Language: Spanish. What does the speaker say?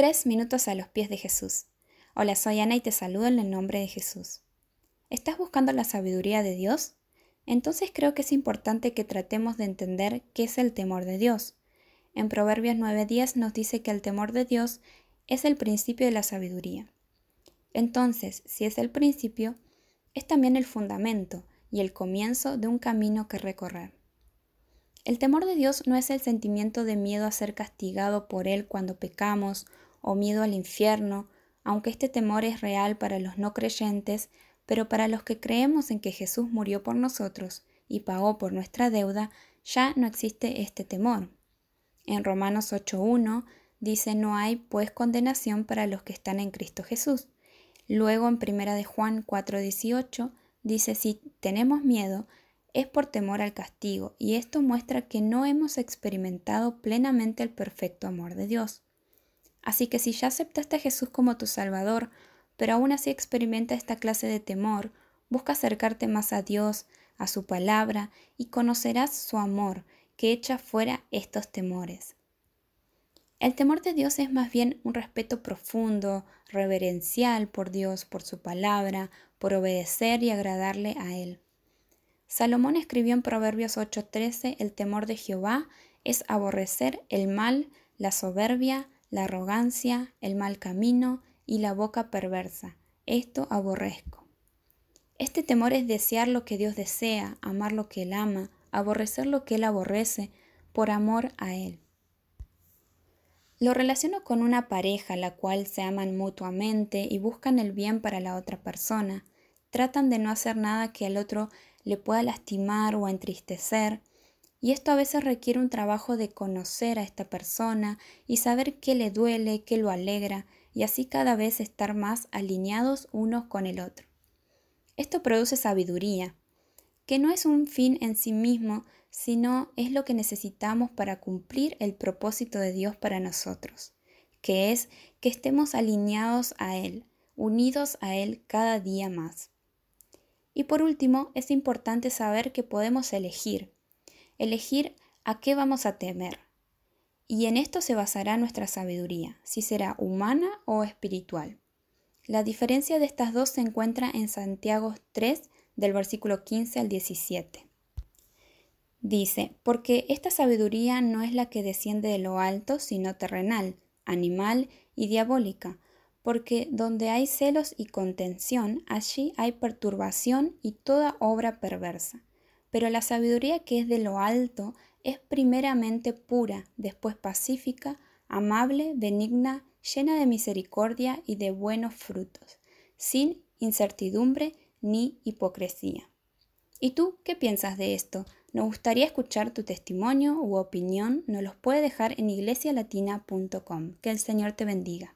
Tres minutos a los pies de Jesús. Hola, soy Ana y te saludo en el nombre de Jesús. ¿Estás buscando la sabiduría de Dios? Entonces creo que es importante que tratemos de entender qué es el temor de Dios. En Proverbios 9:10 nos dice que el temor de Dios es el principio de la sabiduría. Entonces, si es el principio, es también el fundamento y el comienzo de un camino que recorrer. El temor de Dios no es el sentimiento de miedo a ser castigado por Él cuando pecamos o miedo al infierno, aunque este temor es real para los no creyentes, pero para los que creemos en que Jesús murió por nosotros y pagó por nuestra deuda, ya no existe este temor. En Romanos 8.1 dice no hay pues condenación para los que están en Cristo Jesús. Luego en 1 de Juan 4.18 dice si tenemos miedo es por temor al castigo, y esto muestra que no hemos experimentado plenamente el perfecto amor de Dios. Así que si ya aceptaste a Jesús como tu Salvador, pero aún así experimenta esta clase de temor, busca acercarte más a Dios, a su palabra, y conocerás su amor, que echa fuera estos temores. El temor de Dios es más bien un respeto profundo, reverencial por Dios, por su palabra, por obedecer y agradarle a Él. Salomón escribió en Proverbios 8:13, el temor de Jehová es aborrecer el mal, la soberbia, la arrogancia, el mal camino y la boca perversa. Esto aborrezco. Este temor es desear lo que Dios desea, amar lo que Él ama, aborrecer lo que Él aborrece, por amor a Él. Lo relaciono con una pareja la cual se aman mutuamente y buscan el bien para la otra persona. Tratan de no hacer nada que al otro le pueda lastimar o entristecer. Y esto a veces requiere un trabajo de conocer a esta persona y saber qué le duele, qué lo alegra, y así cada vez estar más alineados unos con el otro. Esto produce sabiduría, que no es un fin en sí mismo, sino es lo que necesitamos para cumplir el propósito de Dios para nosotros, que es que estemos alineados a Él, unidos a Él cada día más. Y por último, es importante saber que podemos elegir, elegir a qué vamos a temer. Y en esto se basará nuestra sabiduría, si será humana o espiritual. La diferencia de estas dos se encuentra en Santiago 3, del versículo 15 al 17. Dice, porque esta sabiduría no es la que desciende de lo alto, sino terrenal, animal y diabólica porque donde hay celos y contención, allí hay perturbación y toda obra perversa. Pero la sabiduría que es de lo alto es primeramente pura, después pacífica, amable, benigna, llena de misericordia y de buenos frutos, sin incertidumbre ni hipocresía. ¿Y tú qué piensas de esto? Nos gustaría escuchar tu testimonio u opinión, nos los puede dejar en iglesialatina.com. Que el Señor te bendiga.